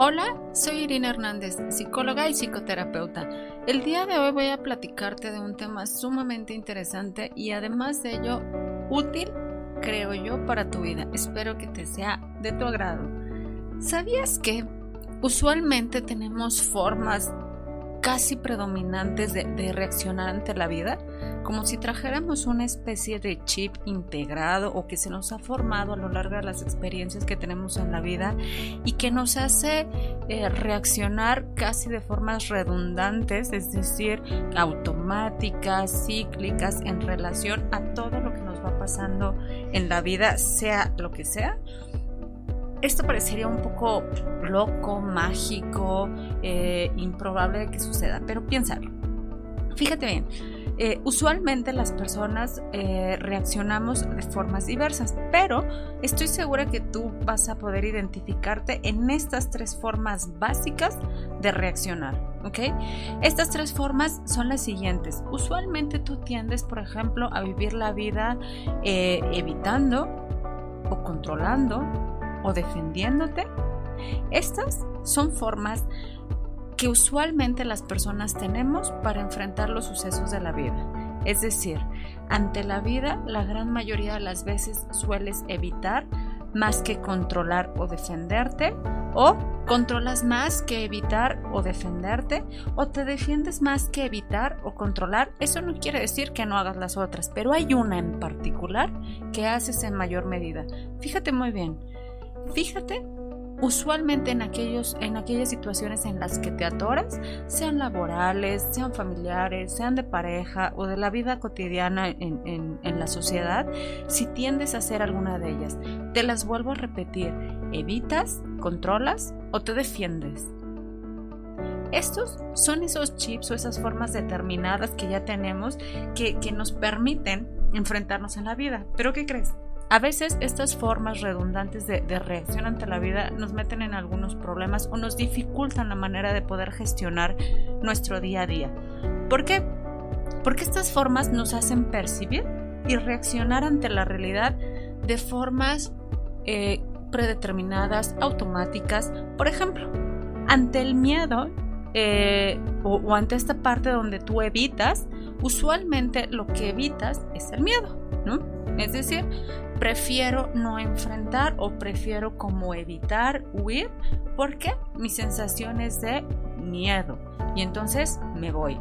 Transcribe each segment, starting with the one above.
Hola, soy Irina Hernández, psicóloga y psicoterapeuta. El día de hoy voy a platicarte de un tema sumamente interesante y además de ello útil, creo yo, para tu vida. Espero que te sea de tu agrado. ¿Sabías que usualmente tenemos formas casi predominantes de, reaccionar ante la vida, como si trajéramos una especie de chip integrado o que se nos ha formado a lo largo de las experiencias que tenemos en la vida y que nos hace eh, reaccionar casi de formas redundantes, es decir, automáticas, cíclicas, en relación a todo lo que nos va pasando en la vida, sea lo que sea esto parecería un poco loco, mágico, eh, improbable de que suceda, pero piénsalo. Fíjate bien, eh, usualmente las personas eh, reaccionamos de formas diversas, pero estoy segura que tú vas a poder identificarte en estas tres formas básicas de reaccionar, ¿ok? Estas tres formas son las siguientes. Usualmente tú tiendes, por ejemplo, a vivir la vida evitando o controlando o defendiéndote. Estas son formas que usualmente las personas tenemos para enfrentar los sucesos de la vida. Es decir, ante la vida la gran mayoría de las veces sueles evitar más que controlar o defenderte o controlas más que evitar o defenderte o te defiendes más que evitar o controlar. Eso no quiere decir que no hagas las otras, pero hay una en particular que haces en mayor medida. Fíjate muy bien, Fíjate, usualmente en, aquellos, en aquellas situaciones en las que te atoras, sean laborales, sean familiares, sean de pareja o de la vida cotidiana en, la sociedad, si tiendes a hacer alguna de ellas, te las vuelvo a repetir, evitas, controlas o te defiendes. Estos son esos chips o esas formas determinadas que ya tenemos que, que nos permiten enfrentarnos en la vida. Pero ¿qué crees? A veces estas formas redundantes de, reacción ante la vida nos meten en algunos problemas o nos dificultan la manera de poder gestionar nuestro día a día. ¿Por qué? Porque estas formas nos hacen percibir y reaccionar ante la realidad de formas eh, predeterminadas, automáticas. Por ejemplo, ante el miedo eh, o ante esta parte donde tú evitas, usualmente lo que evitas es el miedo, ¿no? Es decir, prefiero no enfrentar o prefiero como evitar huir porque mi sensación es de miedo y entonces me voy.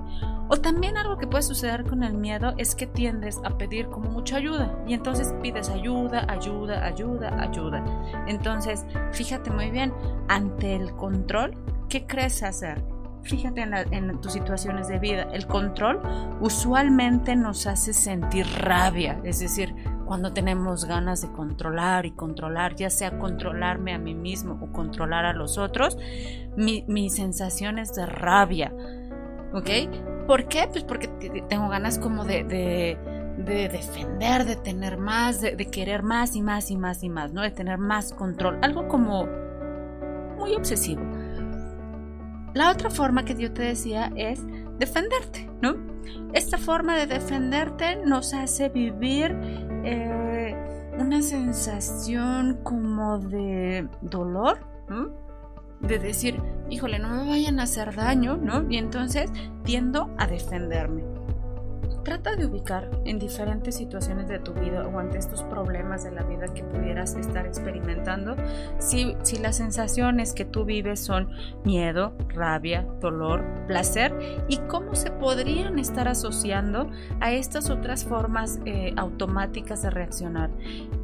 O también algo que puede suceder con el miedo es que tiendes a pedir como mucha ayuda y entonces pides ayuda, ayuda, ayuda, ayuda. Entonces, fíjate muy bien, ante el control, ¿qué crees hacer? Fíjate en, tus situaciones de vida. El control usualmente nos hace sentir rabia, es decir, cuando tenemos ganas de controlar y controlar, ya sea controlarme a mí mismo o controlar a los otros, mi, sensación es de rabia. ¿Ok? ¿Por qué? Pues porque tengo ganas como de, de, defender, de tener más, de, de, querer más y más y más y más, ¿no? De tener más control. Algo como muy obsesivo. La otra forma que yo te decía es defenderte, ¿no? Esta forma de defenderte nos hace vivir eh, una sensación como de dolor, de decir, híjole, no me vayan a hacer daño, ¿no? Y entonces tiendo a defenderme. Trata de ubicar en diferentes situaciones de tu vida o ante estos problemas de la vida que pudieras estar experimentando si, si las sensaciones que tú vives son miedo, rabia, dolor, placer y cómo se podrían estar asociando a estas otras formas eh, automáticas de reaccionar.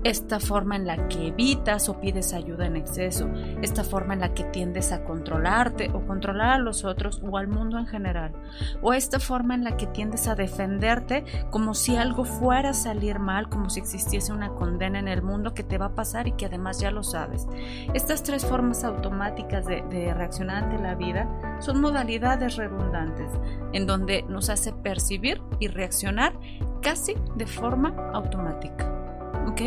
Esta forma en la que evitas o pides ayuda en exceso, esta forma en la que tiendes a controlarte o controlar a los otros o al mundo en general, o esta forma en la que tiendes a defender como si algo fuera a salir mal, como si existiese una condena en el mundo que te va a pasar y que además ya lo sabes. Estas tres formas automáticas de, reaccionar ante la vida son modalidades redundantes en donde nos hace percibir y reaccionar casi de forma automática. ¿Ok?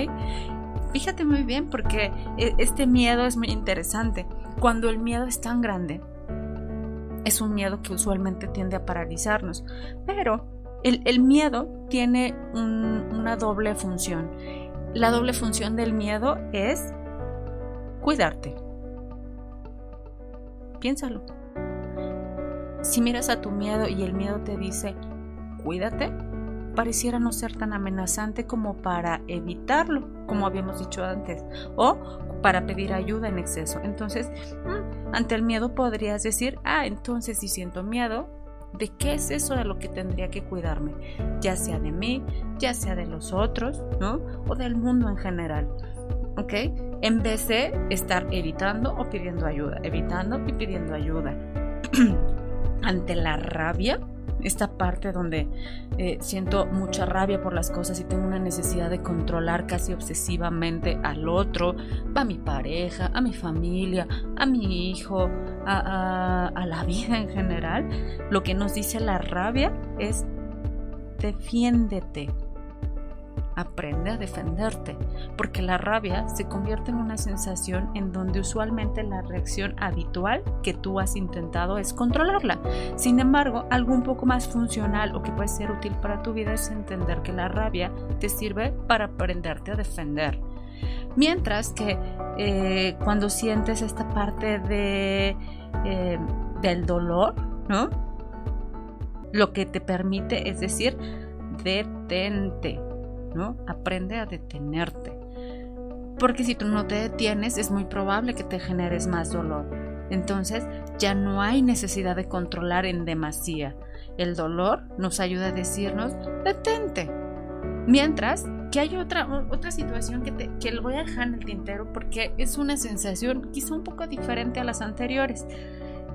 Fíjate muy bien porque e, este miedo es muy interesante. Cuando el miedo es tan grande, es un miedo que usualmente tiende a paralizarnos, pero el, miedo tiene una doble función. La doble función del miedo es cuidarte. Piénsalo. Si miras a tu miedo y el miedo te dice, cuídate, pareciera no ser tan amenazante como para evitarlo, como habíamos dicho antes, o para pedir ayuda en exceso. Entonces, mm, ante el miedo podrías decir, ah, entonces si siento miedo, ¿de qué es eso de lo que tendría que cuidarme? Ya sea de mí, ya sea de los otros, ¿no? O del mundo en general. ¿Ok? En vez de estar evitando o pidiendo ayuda, evitando y pidiendo ayuda. ante la rabia, esta parte donde eh, siento mucha rabia por las cosas y tengo una necesidad de controlar casi obsesivamente al otro, a mi pareja, a mi familia, a mi hijo, a, a la vida en general, lo que nos dice la rabia es defiéndete, aprende a defenderte, porque la rabia se convierte en una sensación en donde usualmente la reacción habitual que tú has intentado es controlarla. Sin embargo, algo un poco más funcional o que puede ser útil para tu vida es entender que la rabia te sirve para aprenderte a defender. Mientras que eh, cuando sientes esta parte de, eh, del dolor, ¿no? Lo que te permite es decir, detente Aprende a detenerte. Porque si tú no te detienes, es muy probable que te generes más dolor. Entonces, ya no hay necesidad de controlar en demasía. El dolor nos ayuda a decirnos, detente. Mientras que hay otra, otra situación que, te, que lo voy a dejar en el tintero porque es una sensación quizá un poco diferente a las anteriores.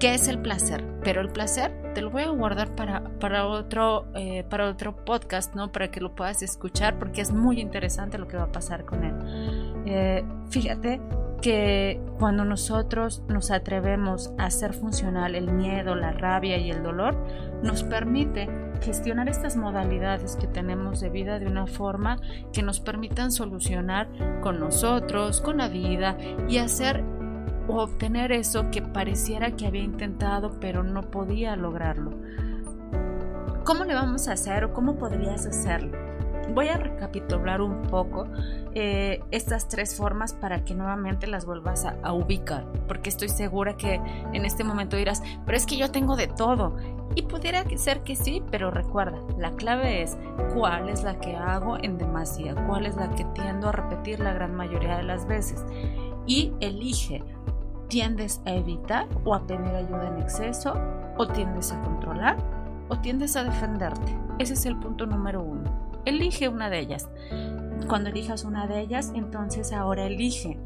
¿Qué es el placer? Pero el placer te lo voy a guardar para, para, otro, eh, para otro podcast, ¿no? Para que lo puedas escuchar porque es muy interesante lo que va a pasar con él. Eh, fíjate que cuando nosotros nos atrevemos a hacer funcional el miedo, la rabia y el dolor, nos permite gestionar estas modalidades que tenemos de vida de una forma que nos permitan solucionar con nosotros, con la vida y hacer obtener eso que pareciera que había intentado pero no podía lograrlo. ¿Cómo le vamos a hacer o cómo podrías hacerlo? Voy a recapitular un poco eh, estas tres formas para que nuevamente las vuelvas a, a, ubicar, porque estoy segura que en este momento dirás, pero es que yo tengo de todo. Y pudiera ser que sí, pero recuerda, la clave es cuál es la que hago en demasía, cuál es la que tiendo a repetir la gran mayoría de las veces. Y elige tiendes a evitar o a pedir ayuda en exceso, o tiendes a controlar, o tiendes a defenderte. Ese es el punto número uno. Elige una de ellas. Cuando elijas una de ellas, entonces ahora elige.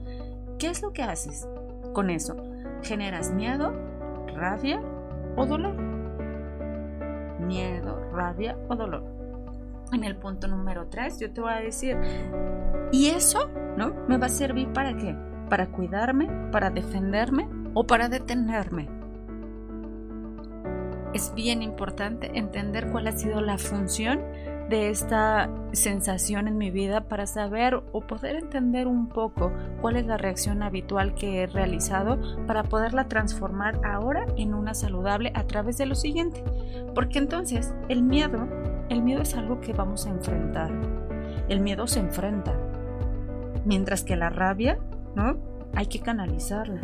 ¿Qué es lo que haces con eso? ¿Generas miedo, rabia o dolor? Miedo, rabia o dolor. En el punto número tres, yo te voy a decir, ¿y eso, no? ¿Me va a servir para qué? Para cuidarme, para defenderme o para detenerme. Es bien importante entender cuál ha sido la función de esta sensación en mi vida para saber o poder entender un poco cuál es la reacción habitual que he realizado para poderla transformar ahora en una saludable a través de lo siguiente. Porque entonces el miedo, el miedo es algo que vamos a enfrentar. El miedo se enfrenta. Mientras que la rabia ¿no? Hay que canalizarla.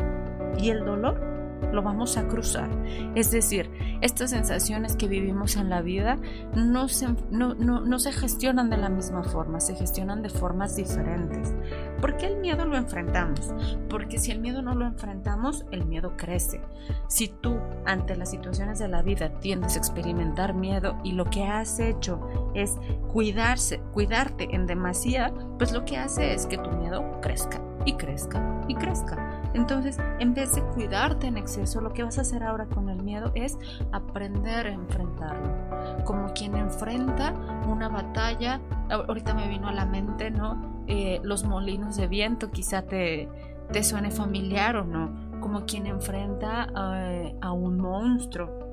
Y el dolor lo vamos a cruzar. Es decir, estas sensaciones que vivimos en la vida no se, no, se gestionan de la misma forma, se gestionan de formas diferentes. ¿Por qué el miedo lo enfrentamos? Porque si el miedo no lo enfrentamos, el miedo crece. Si tú ante las situaciones de la vida tiendes a experimentar miedo y lo que has hecho es cuidarse, cuidarte en demasía, pues lo que hace es que tu miedo crezca y crezca y crezca. Entonces, en vez de cuidarte en exceso, lo que vas a hacer ahora con el miedo es aprender a enfrentarlo. Como quien enfrenta una batalla, ahorita me vino a la mente, ¿no? Eh, los molinos de viento, quizá te, te suene familiar o no. Como quien enfrenta eh, a un monstruo,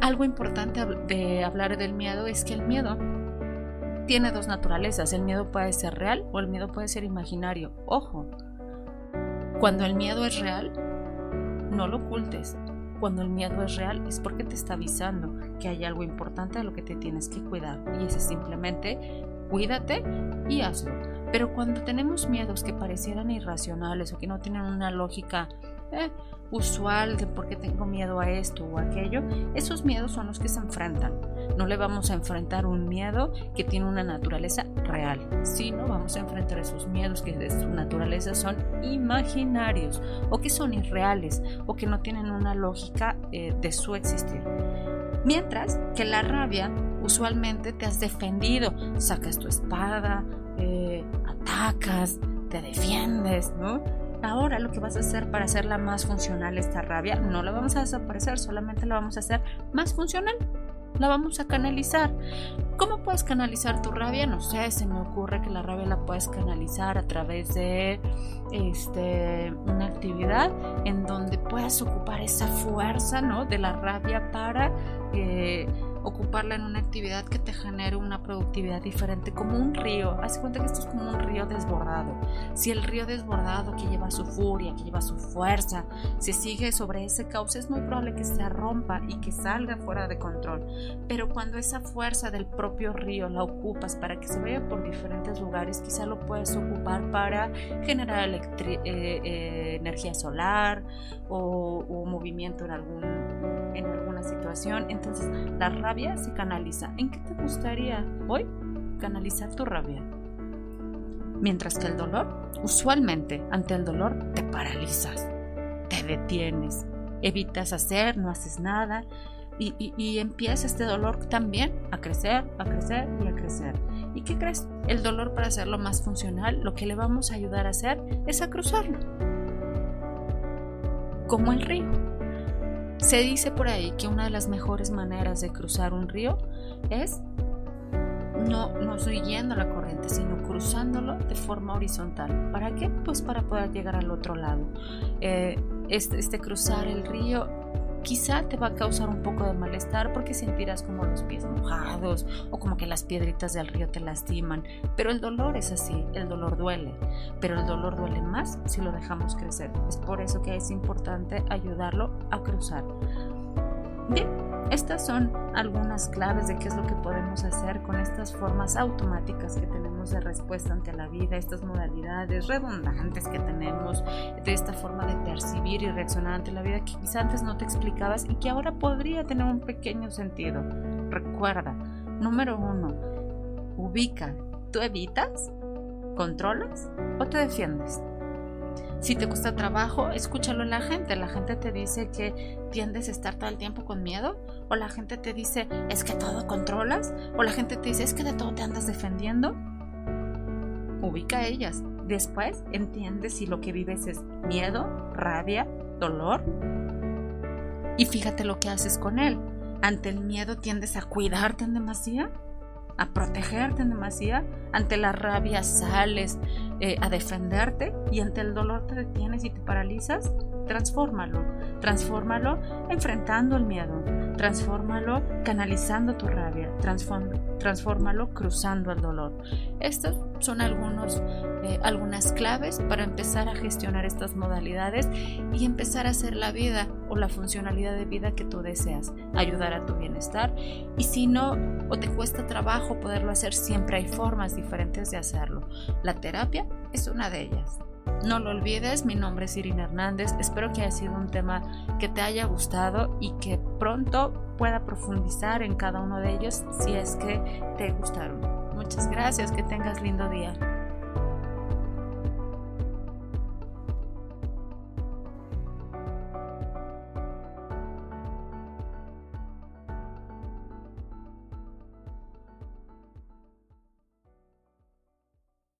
Algo importante de hablar del miedo es que el miedo tiene dos naturalezas. El miedo puede ser real o el miedo puede ser imaginario. Ojo, cuando el miedo es real, no lo ocultes. Cuando el miedo es real es porque te está avisando que hay algo importante de lo que te tienes que cuidar. Y ese simplemente cuídate y hazlo. Pero cuando tenemos miedos que parecieran irracionales o que no tienen una lógica usual de tengo miedo a esto o aquello, esos miedos son los que se enfrentan. No le vamos a enfrentar un miedo que tiene una naturaleza real, sino vamos a enfrentar esos miedos que de su naturaleza son imaginarios o que son irreales o que no tienen una lógica eh, de su existir. Mientras que la rabia usualmente te has defendido, sacas tu espada, eh, atacas, te defiendes, ¿no? Ahora lo que vas a hacer para hacerla más funcional esta rabia, no la vamos a desaparecer, solamente la vamos a hacer más funcional. La vamos a canalizar. ¿Cómo puedes canalizar tu rabia? No sé, se me ocurre que la rabia la puedes canalizar a través de este, una actividad en donde puedas ocupar esa fuerza ¿no? de la rabia para eh, ocuparla en una actividad que te genere una productividad diferente, como un río. Haz cuenta que esto es como un río desbordado. Si el río desbordado que lleva su furia, que lleva su fuerza, se sigue sobre ese cauce, es muy probable que se rompa y que salga fuera de control. Pero cuando esa fuerza del propio río la ocupas para que se vaya por diferentes lugares, quizá lo puedes ocupar para generar eh, eh, energía solar o, o movimiento en algún en alguna situación. Entonces la rabia se canaliza. ¿En qué te gustaría hoy canalizar tu rabia? Mientras que el dolor, usualmente ante el dolor te paralizas, te detienes, evitas hacer, no haces nada y, y, empieza este dolor también a crecer, a crecer y a crecer. ¿Y qué crees? El dolor para hacerlo más funcional, lo que le vamos a ayudar a hacer es a cruzarlo. Como el río. Se dice por ahí que una de las mejores maneras de cruzar un río es no, no siguiendo la corriente, sino cruzándolo de forma horizontal. ¿Para qué? Pues para poder llegar al otro lado. Eh, este, este cruzar el río quizá te va a causar un poco de malestar porque sentirás como los pies mojados o como que las piedritas del río te lastiman, pero el dolor es así, el dolor duele, pero el dolor duele más si lo dejamos crecer. Es por eso que es importante ayudarlo a cruzar. Bien, estas son algunas claves de qué es lo que podemos hacer con estas formas automáticas que tenemos de respuesta ante la vida, estas modalidades redundantes que tenemos, de esta forma de percibir y reaccionar ante la vida que quizás antes no te explicabas y que ahora podría tener un pequeño sentido. Recuerda, número uno, ubica, ¿tú evitas? ¿Controlas o te defiendes? Si te cuesta trabajo, escúchalo en la gente. La gente te dice que tiendes a estar todo el tiempo con miedo. O la gente te dice, es que todo controlas. O la gente te dice, es que de todo te andas defendiendo. Ubica a ellas. Después entiendes si lo que vives es miedo, rabia, dolor. Y fíjate lo que haces con él. Ante el miedo tiendes a cuidarte en demasía a protegerte en demasía, ante la rabia sales eh, a defenderte y ante el dolor te detienes y te paralizas, transfórmalo, transfórmalo enfrentando el miedo, transfórmalo canalizando tu rabia, transfórmalo cruzando el dolor. Estas son eh, algunas claves para empezar a gestionar estas modalidades y empezar a hacer la vida o la funcionalidad de vida que tú deseas, ayudar a tu bienestar y si no o te cuesta trabajo poderlo hacer, siempre hay formas diferentes de hacerlo. La terapia es una de ellas. No lo olvides, mi nombre es Irina Hernández, espero que haya sido un tema que te haya gustado y que pronto pueda profundizar en cada uno de ellos si es que te gustaron. Muchas gracias, que tengas lindo día.